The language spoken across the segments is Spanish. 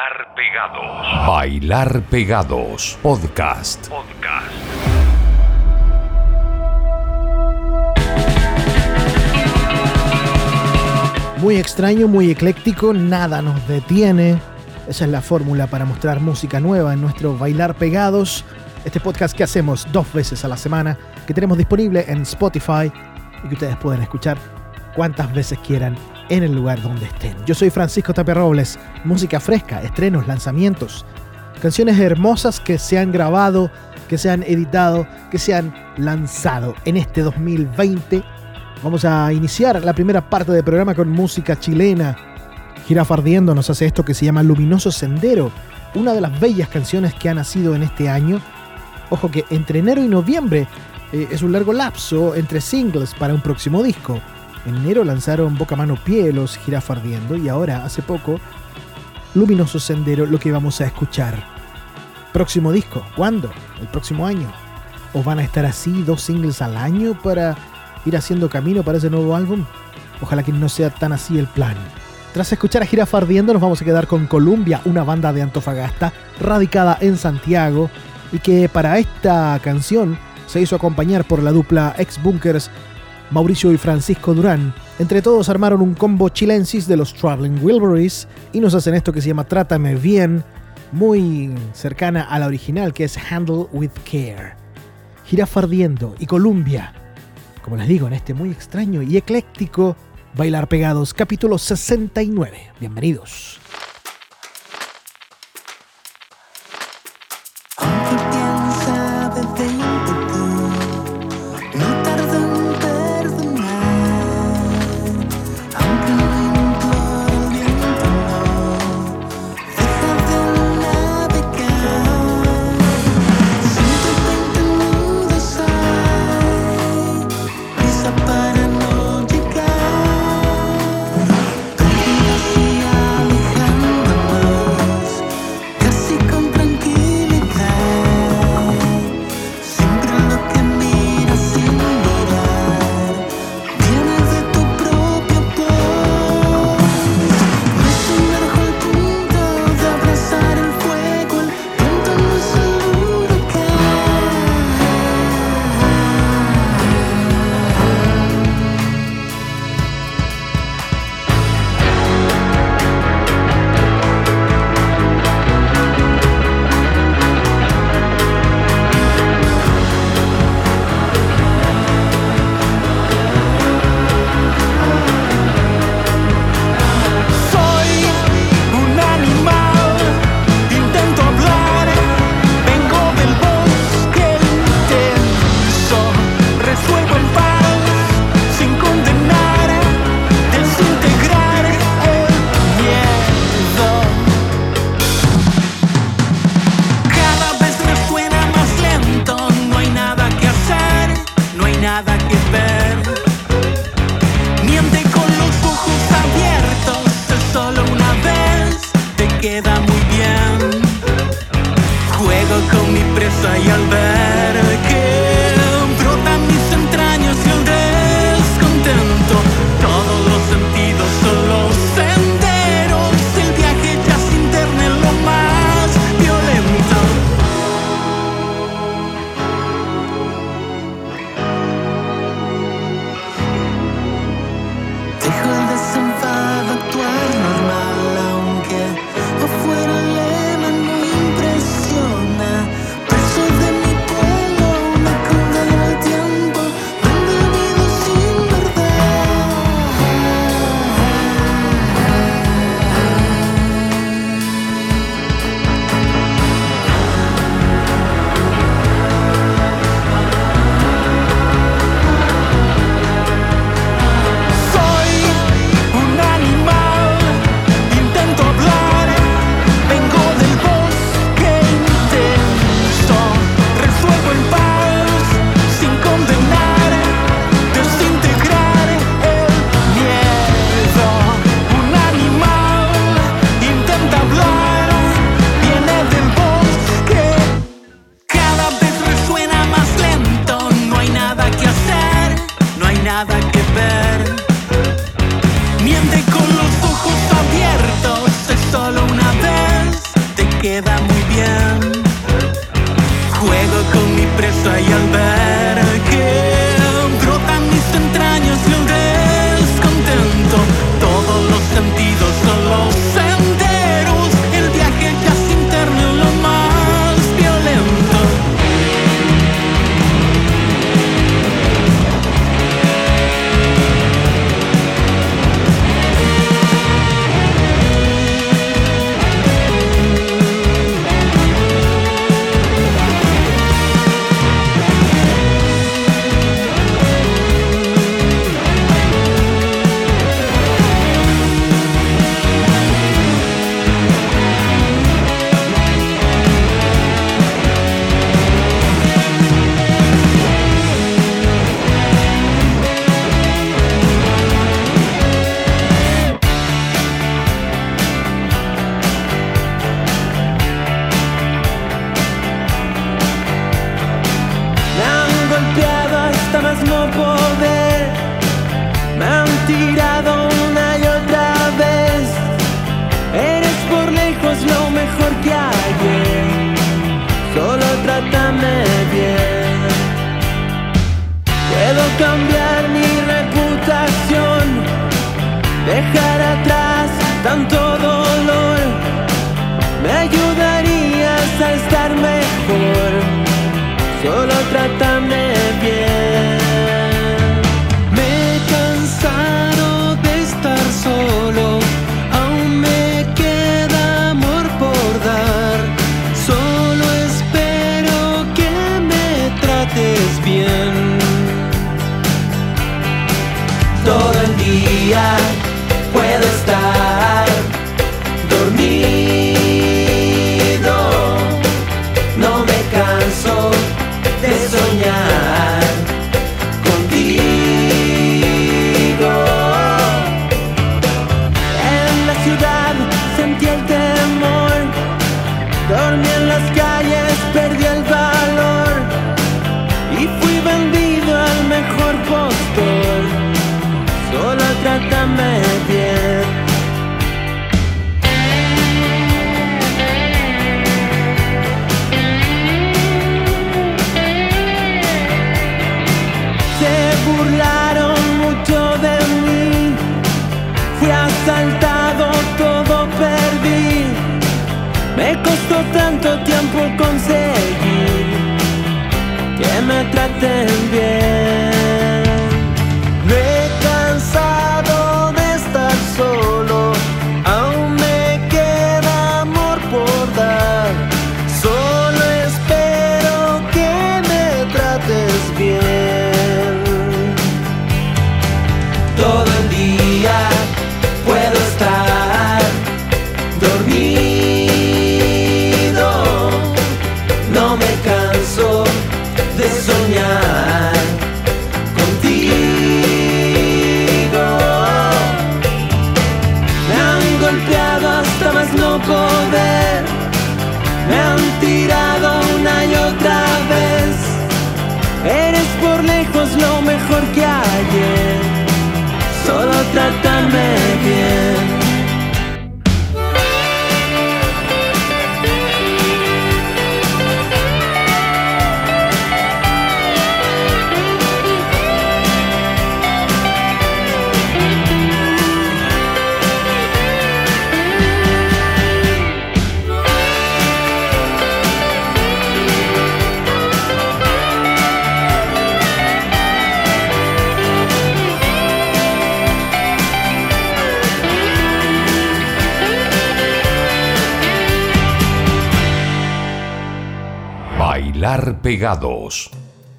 Bailar Pegados. Bailar Pegados. Podcast. Podcast. Muy extraño, muy ecléctico, nada nos detiene. Esa es la fórmula para mostrar música nueva en nuestro Bailar Pegados. Este podcast que hacemos dos veces a la semana, que tenemos disponible en Spotify y que ustedes pueden escuchar cuantas veces quieran en el lugar donde estén. Yo soy Francisco Tapia Robles, música fresca, estrenos, lanzamientos, canciones hermosas que se han grabado, que se han editado, que se han lanzado en este 2020. Vamos a iniciar la primera parte del programa con música chilena. Girafa Ardiendo nos hace esto que se llama Luminoso Sendero, una de las bellas canciones que ha nacido en este año. Ojo que entre enero y noviembre eh, es un largo lapso entre singles para un próximo disco. En enero lanzaron Boca Mano Pie los Girafa Ardiendo y ahora, hace poco, Luminoso Sendero, lo que vamos a escuchar. Próximo disco, ¿cuándo? ¿El próximo año? ¿O van a estar así dos singles al año para ir haciendo camino para ese nuevo álbum? Ojalá que no sea tan así el plan. Tras escuchar a Girafa Ardiendo nos vamos a quedar con Columbia, una banda de Antofagasta radicada en Santiago y que para esta canción se hizo acompañar por la dupla ex Bunkers Mauricio y Francisco Durán. Entre todos armaron un combo chilensis de los Traveling Wilburys y nos hacen esto que se llama Trátame Bien, muy cercana a la original que es Handle with Care. Girafa Ardiendo y Columbia, como les digo, en este muy extraño y ecléctico Bailar Pegados, capítulo 69. Bienvenidos.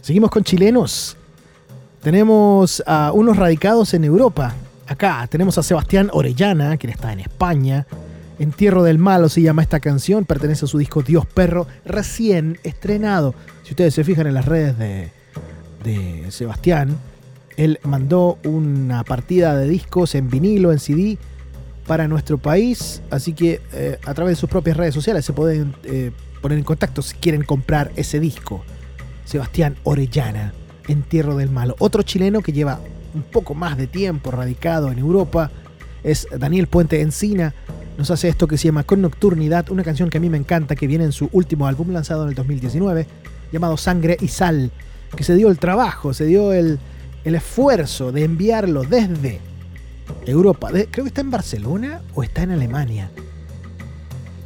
Seguimos con chilenos. Tenemos a unos radicados en Europa. Acá tenemos a Sebastián Orellana, quien está en España. Entierro del Malo se llama esta canción, pertenece a su disco Dios Perro, recién estrenado. Si ustedes se fijan en las redes de, de Sebastián, él mandó una partida de discos en vinilo, en CD, para nuestro país. Así que eh, a través de sus propias redes sociales se pueden eh, poner en contacto si quieren comprar ese disco. Sebastián Orellana, Entierro del Malo. Otro chileno que lleva un poco más de tiempo radicado en Europa es Daniel Puente Encina, nos hace esto que se llama Con Nocturnidad, una canción que a mí me encanta, que viene en su último álbum lanzado en el 2019, llamado Sangre y Sal, que se dio el trabajo, se dio el, el esfuerzo de enviarlo desde Europa. creo que está en Barcelona o está en Alemania.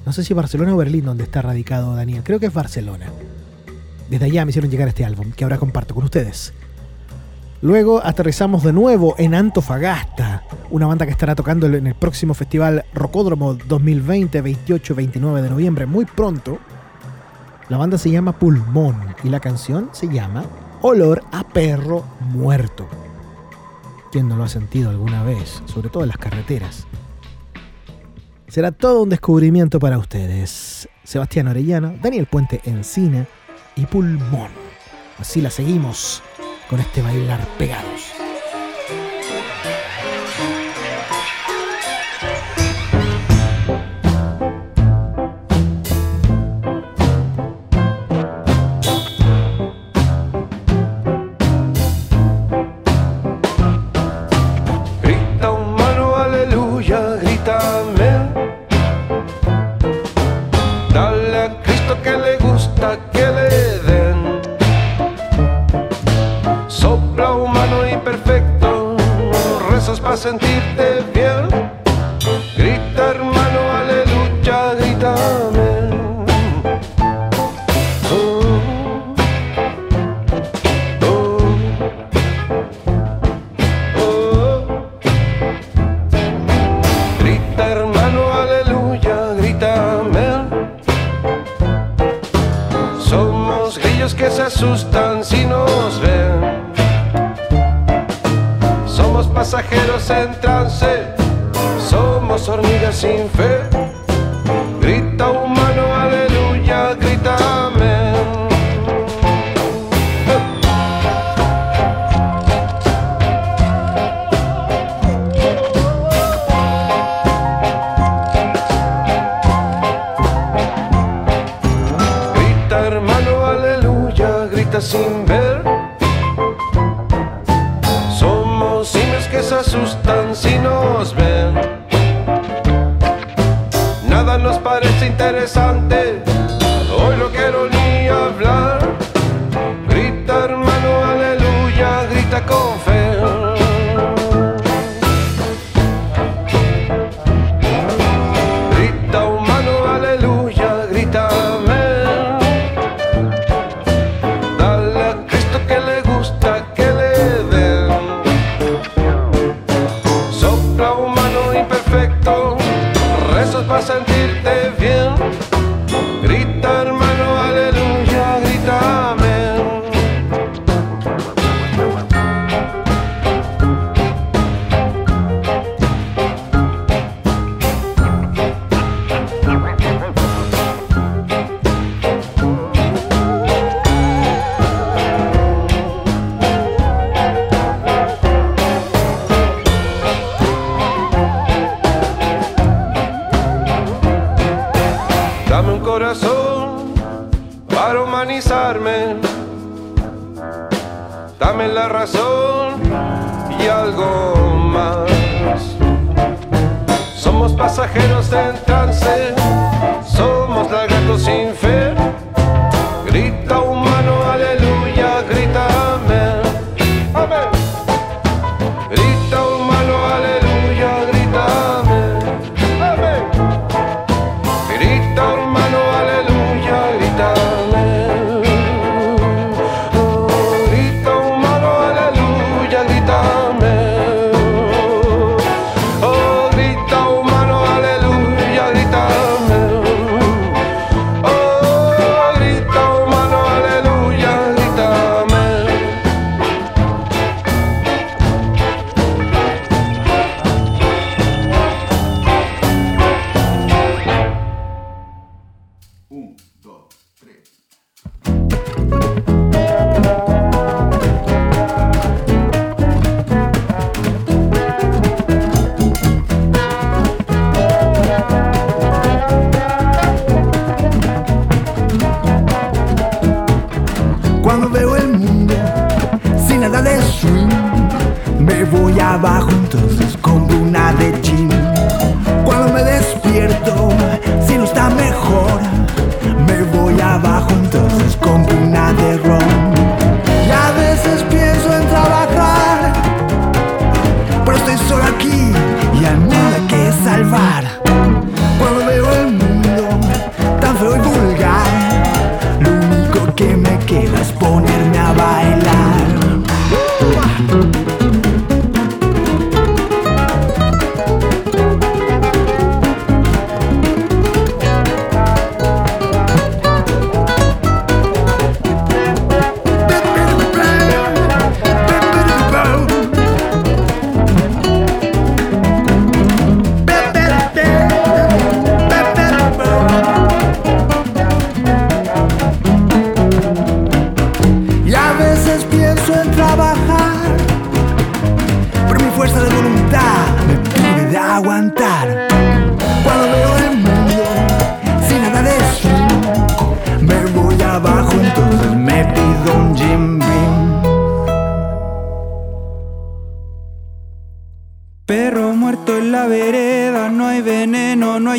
No sé si Barcelona o Berlín donde está radicado Daniel. Creo que es Barcelona. Desde allá me hicieron llegar este álbum, que ahora comparto con ustedes. Luego aterrizamos de nuevo en Antofagasta, una banda que estará tocando en el próximo festival Rocódromo 2020, 28-29 de noviembre, muy pronto. La banda se llama Pulmón y la canción se llama Olor a Perro Muerto. ¿Quién no lo ha sentido alguna vez? Sobre todo en las carreteras. Será todo un descubrimiento para ustedes. Sebastián Orellano, Daniel Puente Encina y Pulmón. Así la seguimos con este bailar pegados. Pasajeros en trance, somos hormigas sin fe. Grita humano, aleluya, grita amén. Grita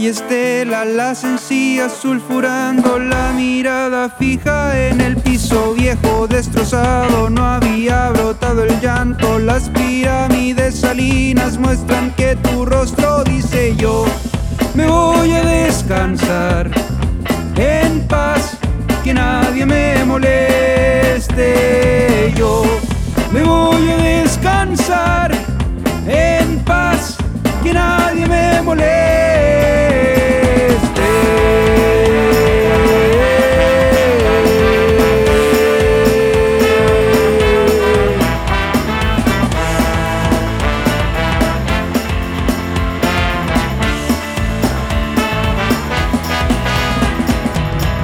estela, las encías sulfurando, la mirada fija en el piso viejo destrozado. No había brotado el llanto, las pirámides salinas muestran que tu rostro dice yo. Me voy a descansar en paz, que nadie me moleste. Yo me voy a descansar en paz que nadie me moleste.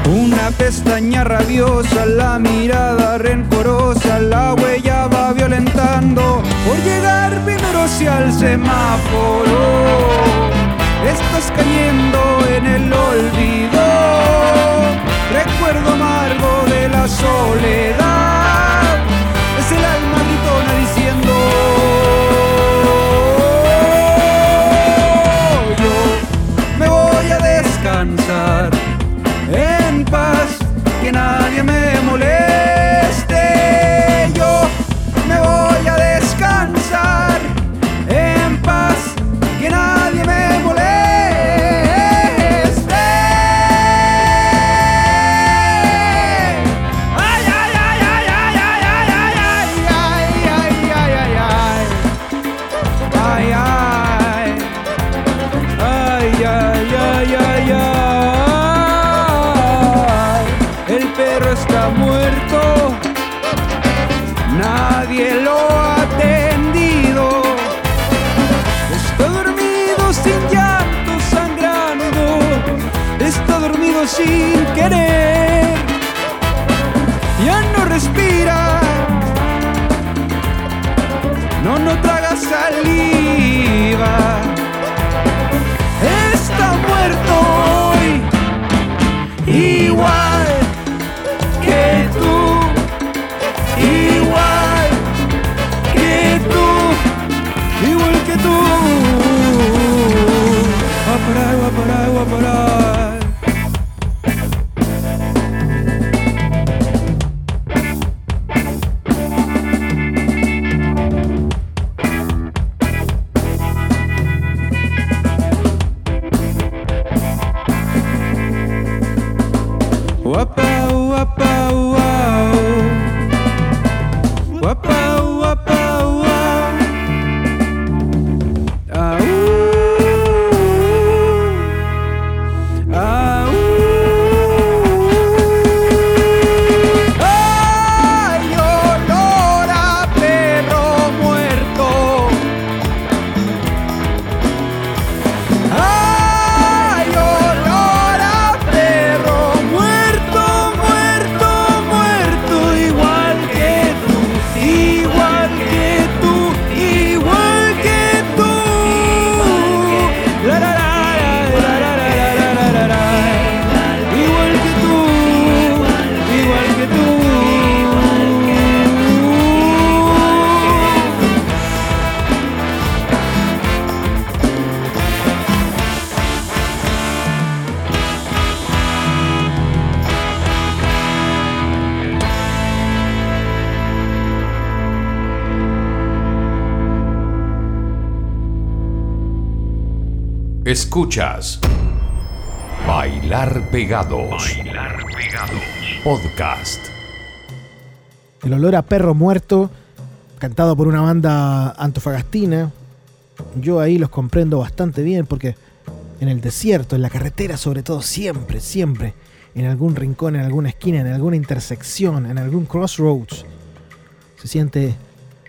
Una pestaña rabiosa, la mirada rencorosa, la huella va violentando hacia el semáforo. Estás cayendo en el olvido, recuerdo amargo de la soledad. Es el alma gritona diciendo. Yo me voy a descansar en paz, que nadie me moleste. Yo sin querer. Escuchas Bailar Pegados. Podcast. El olor a perro muerto, cantado por una banda antofagastina. Yo ahí los comprendo bastante bien porque en el desierto, en la carretera sobre todo, siempre, siempre, en algún rincón, en alguna esquina, en alguna intersección, en algún crossroads, se siente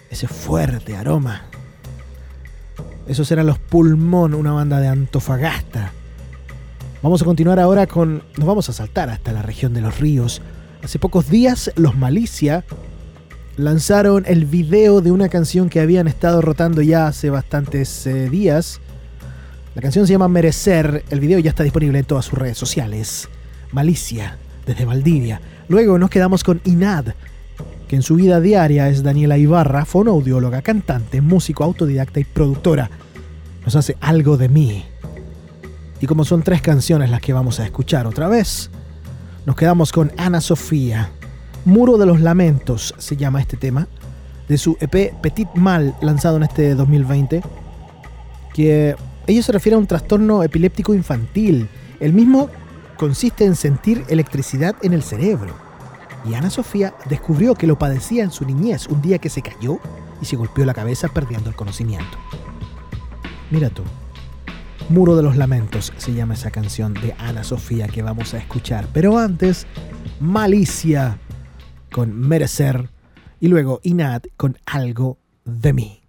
ese fuerte aroma. Esos eran los Pulmón, una banda de Antofagasta. Vamos a continuar ahora con. Nos vamos a saltar hasta la región de los ríos. Hace pocos días, los Malicia lanzaron el video de una canción que habían estado rotando ya hace bastantes eh, días. La canción se llama Merecer. El video ya está disponible en todas sus redes sociales. Malicia, desde Valdivia. Luego nos quedamos con Inad, en su vida diaria es Daniela Ibarra, fonoaudióloga, cantante, músico, autodidacta y productora. Nos hace algo de mí. Y como son tres canciones las que vamos a escuchar otra vez, nos quedamos con Ana Sofía. Muro de los Lamentos se llama este tema, de su EP Petit Mal, lanzado en este 2020, que ella se refiere a un trastorno epiléptico infantil. El mismo consiste en sentir electricidad en el cerebro. Y Ana Sofía descubrió que lo padecía en su niñez un día que se cayó y se golpeó la cabeza perdiendo el conocimiento. Mira tú. Muro de los Lamentos se llama esa canción de Ana Sofía que vamos a escuchar. Pero antes, Malicia con Merecer y luego Inad con Algo de mí.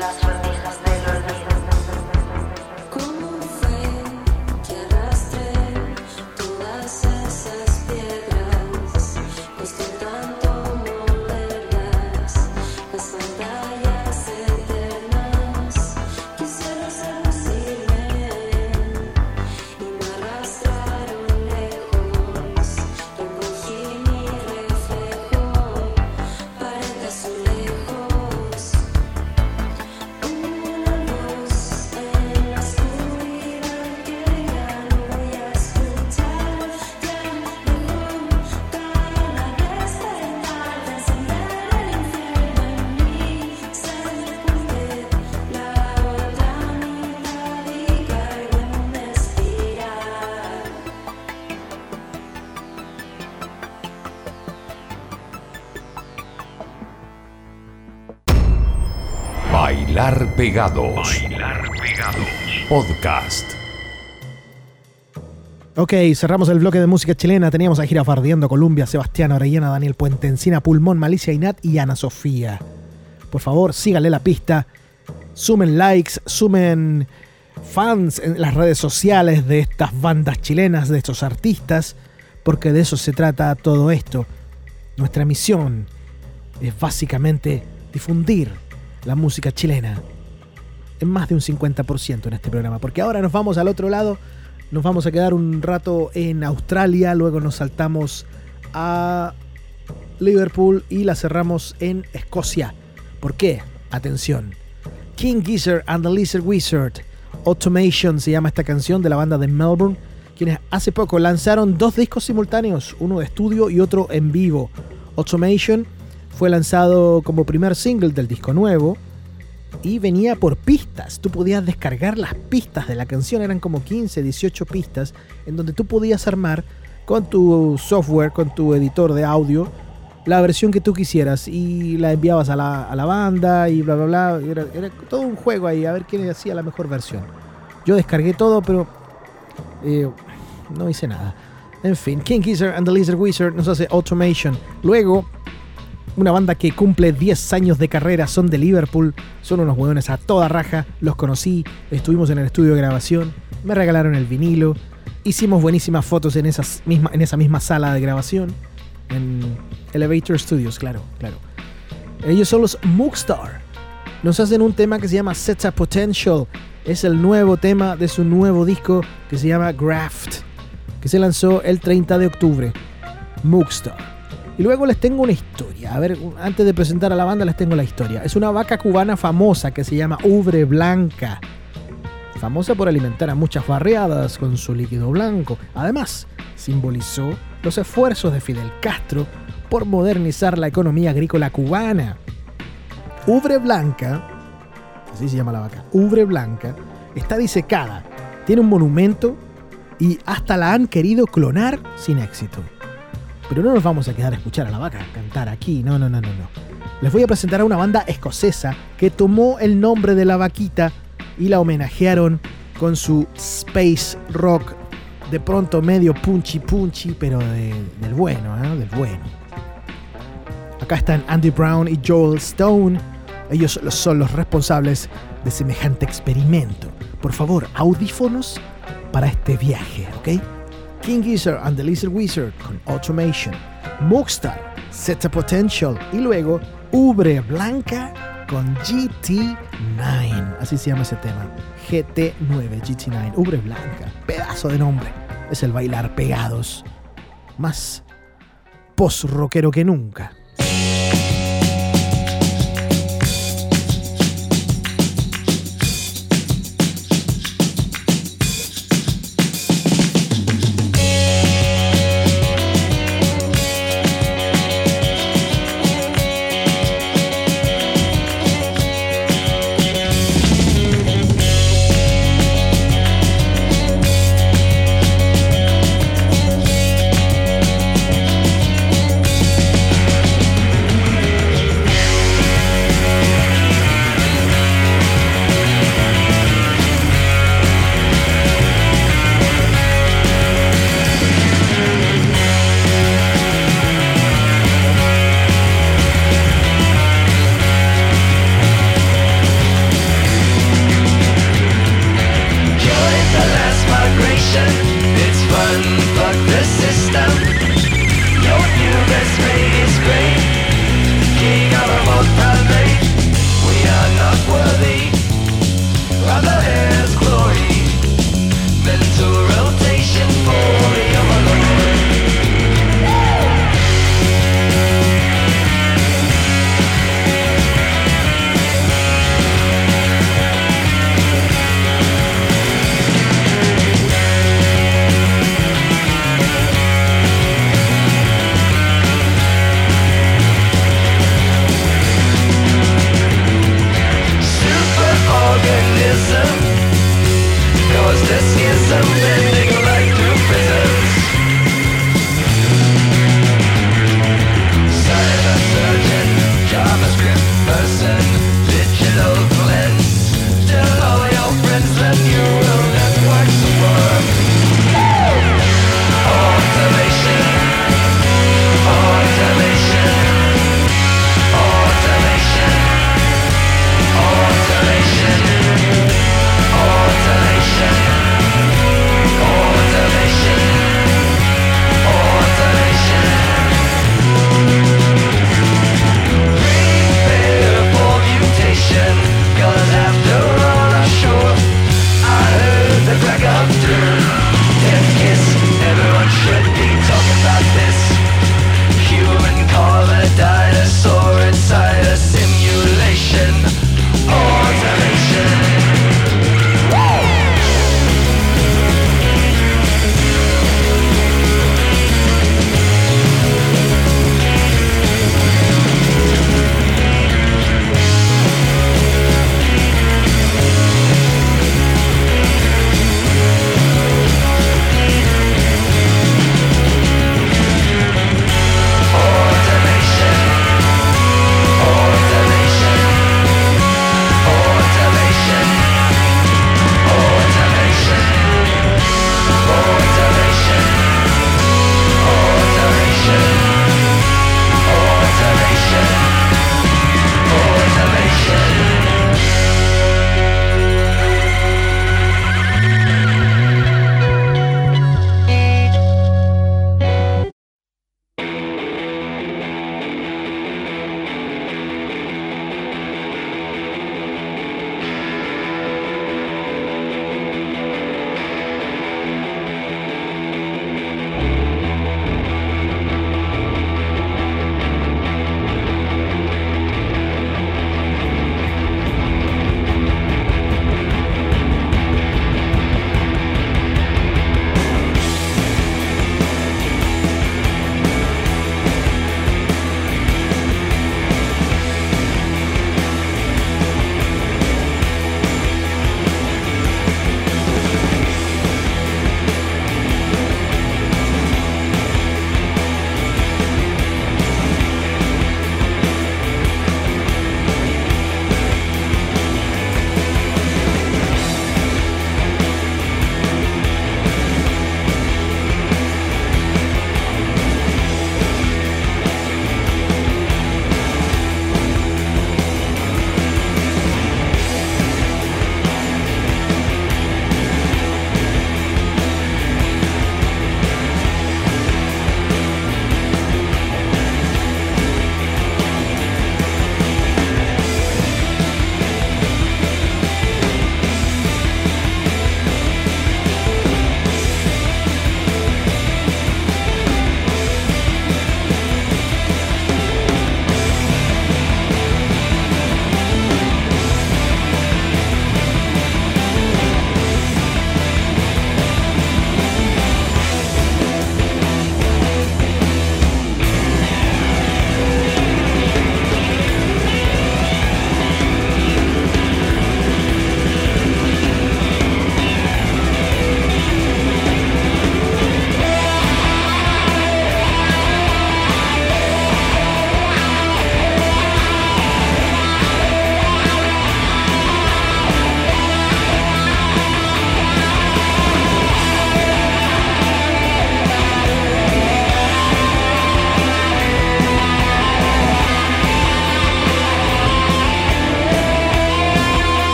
las razones. Bailar Pegados. Podcast. Ok, cerramos el bloque de música chilena. Teníamos a Gira Fardiendo, Colombia, Sebastián Orellana, Daniel Puente Encina, Pulmón, Malicia Inat y Ana Sofía. Por favor, síganle la pista. Sumen likes, sumen fans en las redes sociales de estas bandas chilenas, de estos artistas, porque de eso se trata todo esto. Nuestra misión es básicamente difundir la música chilena en más de un 50% en este programa, porque ahora nos vamos al otro lado, nos vamos a quedar un rato en Australia, luego nos saltamos a Liverpool y la cerramos en Escocia. ¿Por qué? Atención. King Gizzard and the Lizard Wizard. Automation se llama esta canción de la banda de Melbourne, quienes hace poco lanzaron dos discos simultáneos, uno de estudio y otro en vivo. Automation fue lanzado como primer single del disco nuevo y venía por pistas. Tú podías descargar las pistas de la canción, eran como 15, 18 pistas, en donde tú podías armar con tu software, con tu editor de audio, la versión que tú quisieras y la enviabas a la, a la banda y bla, bla, bla. Era, todo un juego ahí, a ver quién hacía la mejor versión. Yo descargué todo, pero eh, no hice nada. En fin, King Gizzard and the Lizard Wizard nos hace Automation. Luego, una banda que cumple 10 años de carrera, son de Liverpool, son unos hueones a toda raja, los conocí, estuvimos en el estudio de grabación, me regalaron el vinilo, hicimos buenísimas fotos en, esa misma sala de grabación, en Elevator Studios, claro, claro. Ellos son los Mookstar. Nos hacen un tema que se llama Sets a Potential. Es el nuevo tema de su nuevo disco que se llama Graft, que se lanzó el 30 de octubre. Mookstar. Y luego les tengo una historia. A ver, antes de presentar a la banda les tengo la historia. Es una vaca cubana famosa que se llama Ubre Blanca. Famosa por alimentar a muchas barriadas con su líquido blanco. Además, simbolizó los esfuerzos de Fidel Castro por modernizar la economía agrícola cubana. Ubre Blanca, así se llama la vaca, Ubre Blanca, está disecada, tiene un monumento y hasta la han querido clonar sin éxito. Pero no nos vamos a quedar a escuchar a la vaca cantar aquí, no, no, no, no, no. Les voy a presentar a una banda escocesa que tomó el nombre de la vaquita y la homenajearon con su space rock de pronto medio punchy punchy, pero de- del bueno, ¿eh? del bueno. Acá están Andy Brown y Joel Stone. Ellos son los responsables de semejante experimento. Por favor, audífonos para este viaje, ¿ok? King Gizzard and the Lizard Wizard con Automation. Mookstar, Set a Potential. Y luego Ubre Blanca con GT9. Así se llama ese tema. GT9, GT9. Ubre Blanca. Pedazo de nombre. Es el bailar pegados. Más post-rockero que nunca.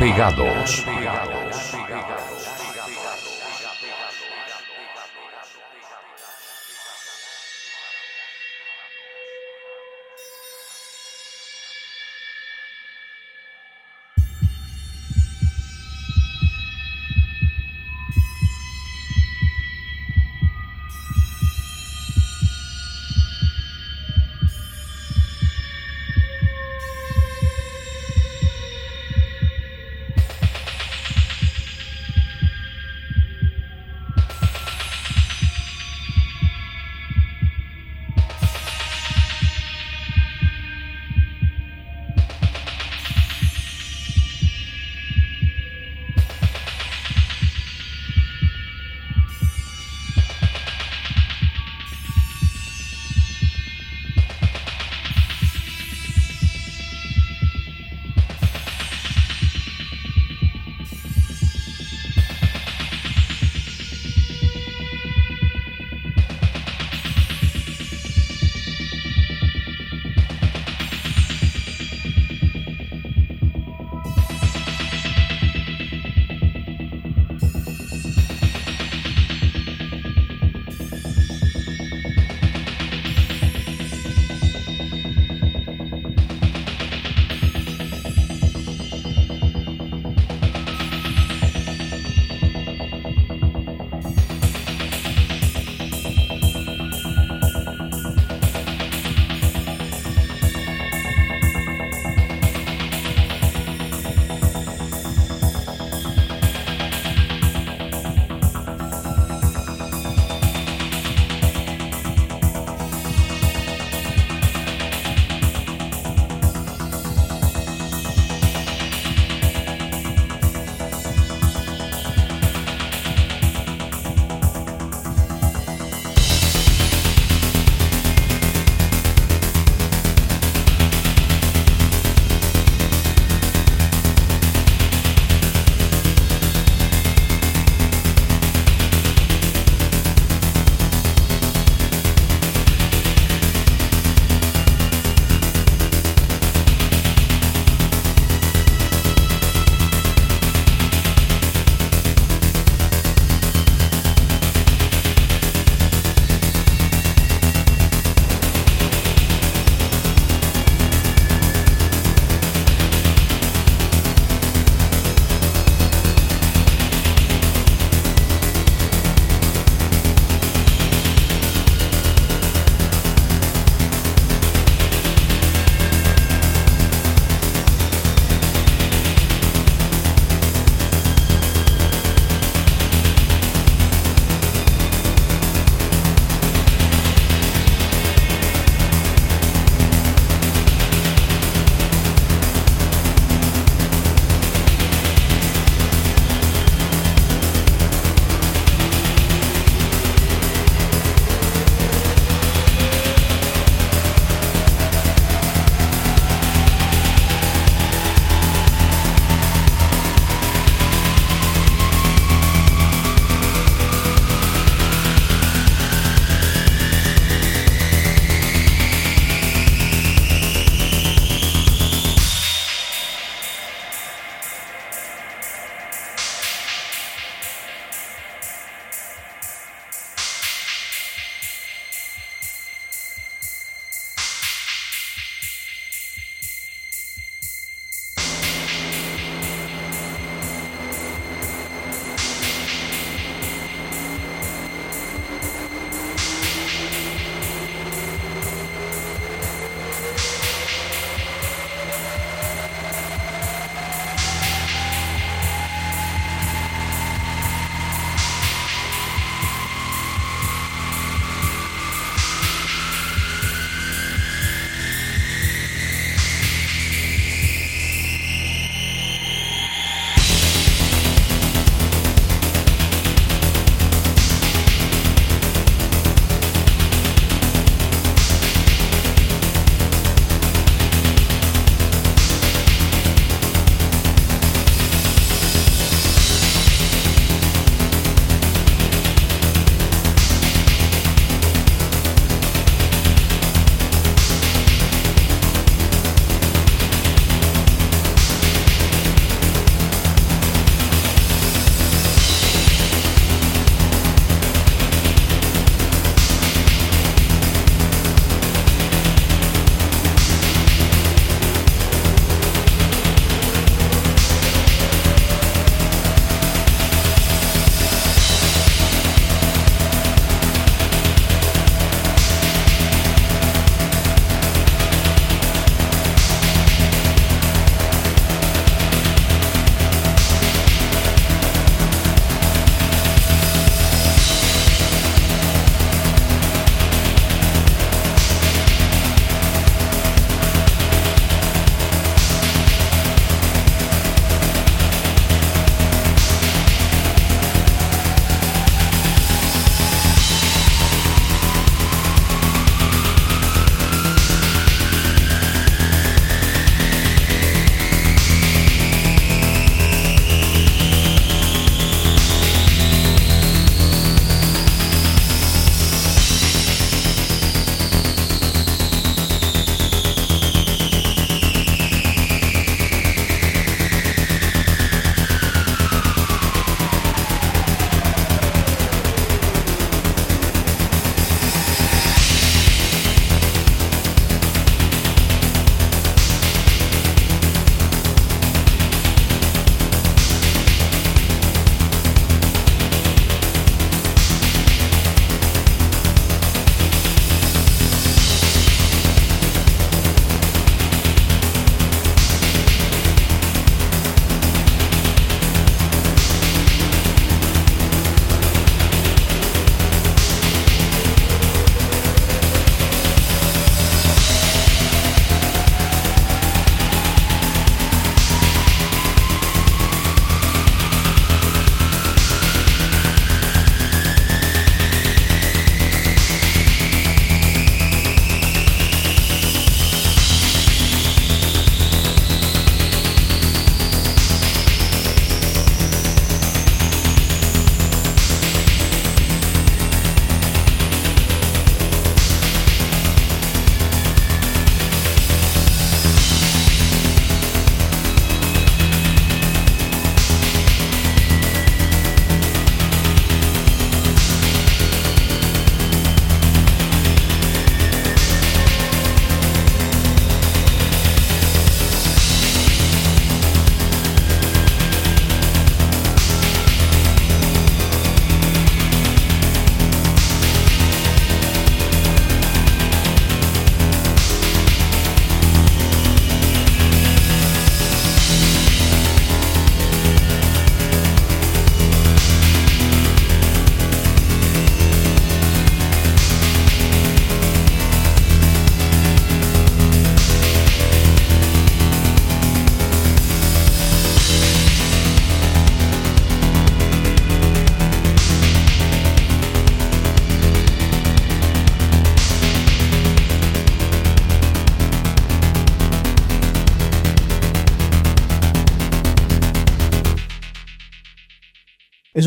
Bailar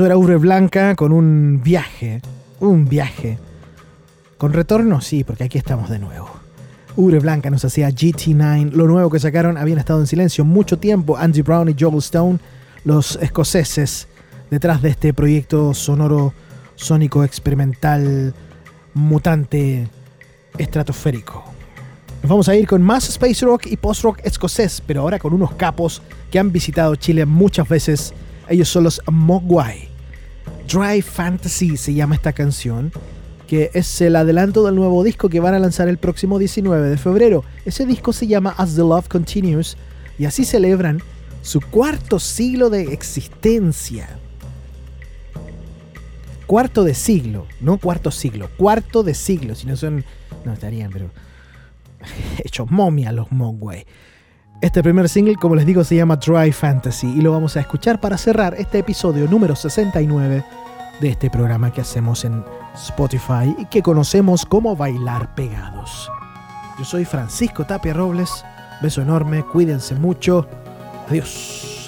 Era Ubre Blanca con un viaje, un viaje. Con retorno, sí, porque aquí estamos de nuevo. Ubre Blanca nos hacía GT9. Lo nuevo que sacaron habían estado en silencio mucho tiempo. Andy Brown y Joel Stone, los escoceses, detrás de este proyecto sonoro, sónico, experimental, mutante, estratosférico. Nos vamos a ir con más space rock y post rock escocés, pero ahora con unos capos que han visitado Chile muchas veces. Ellos son los Mogwai. Dry Fantasy se llama esta canción, que es el adelanto del nuevo disco que van a lanzar el próximo 19 de febrero. Ese disco se llama As the Love Continues y así celebran su cuarto siglo de existencia. Cuarto de siglo, no cuarto siglo, cuarto de siglo, si no son... No estarían, pero... Hechos momia los Mogwai. Este primer single, como les digo, se llama Dry Fantasy y lo vamos a escuchar para cerrar este episodio número 69 de este programa que hacemos en Spotify y que conocemos como Bailar Pegados. Yo soy Francisco Tapia Robles, beso enorme, cuídense mucho, adiós.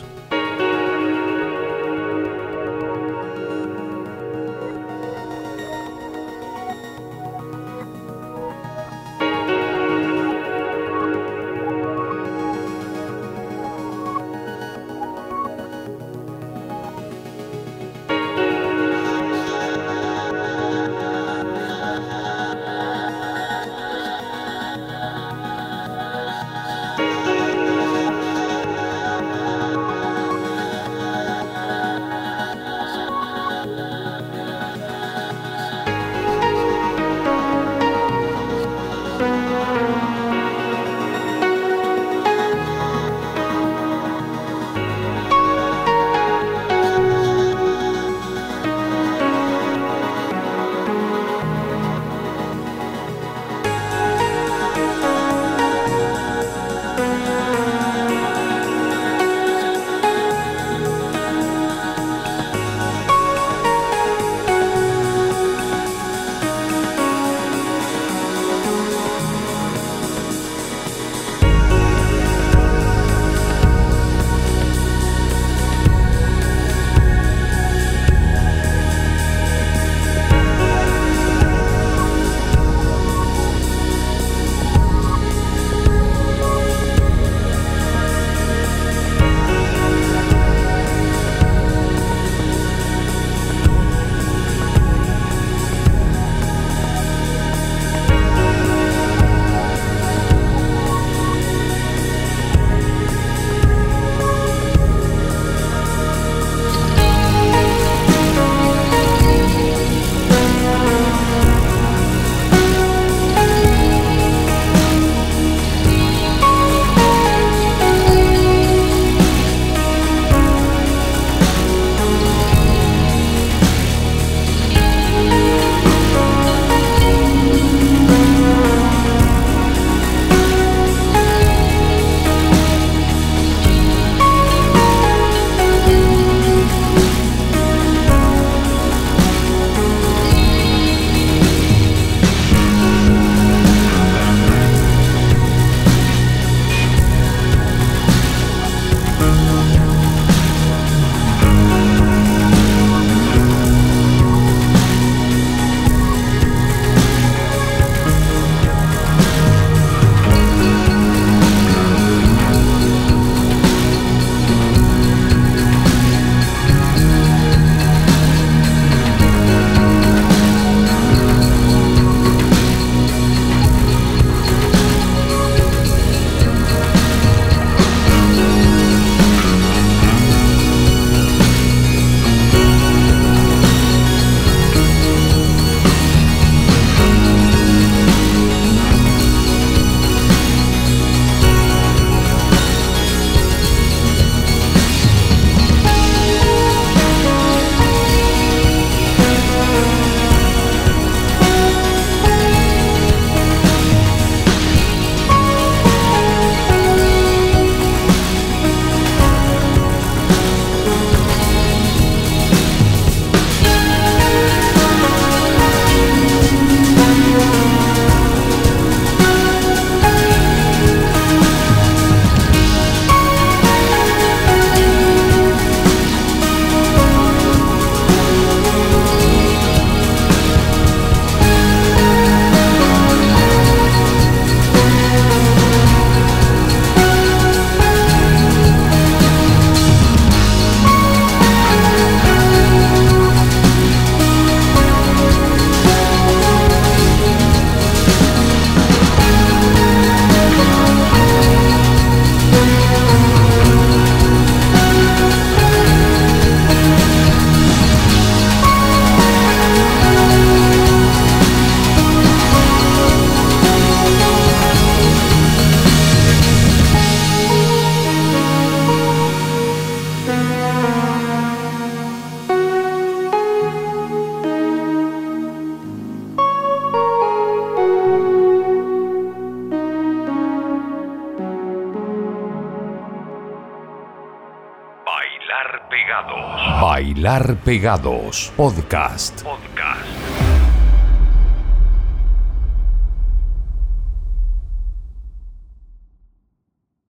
Podcast. Podcast.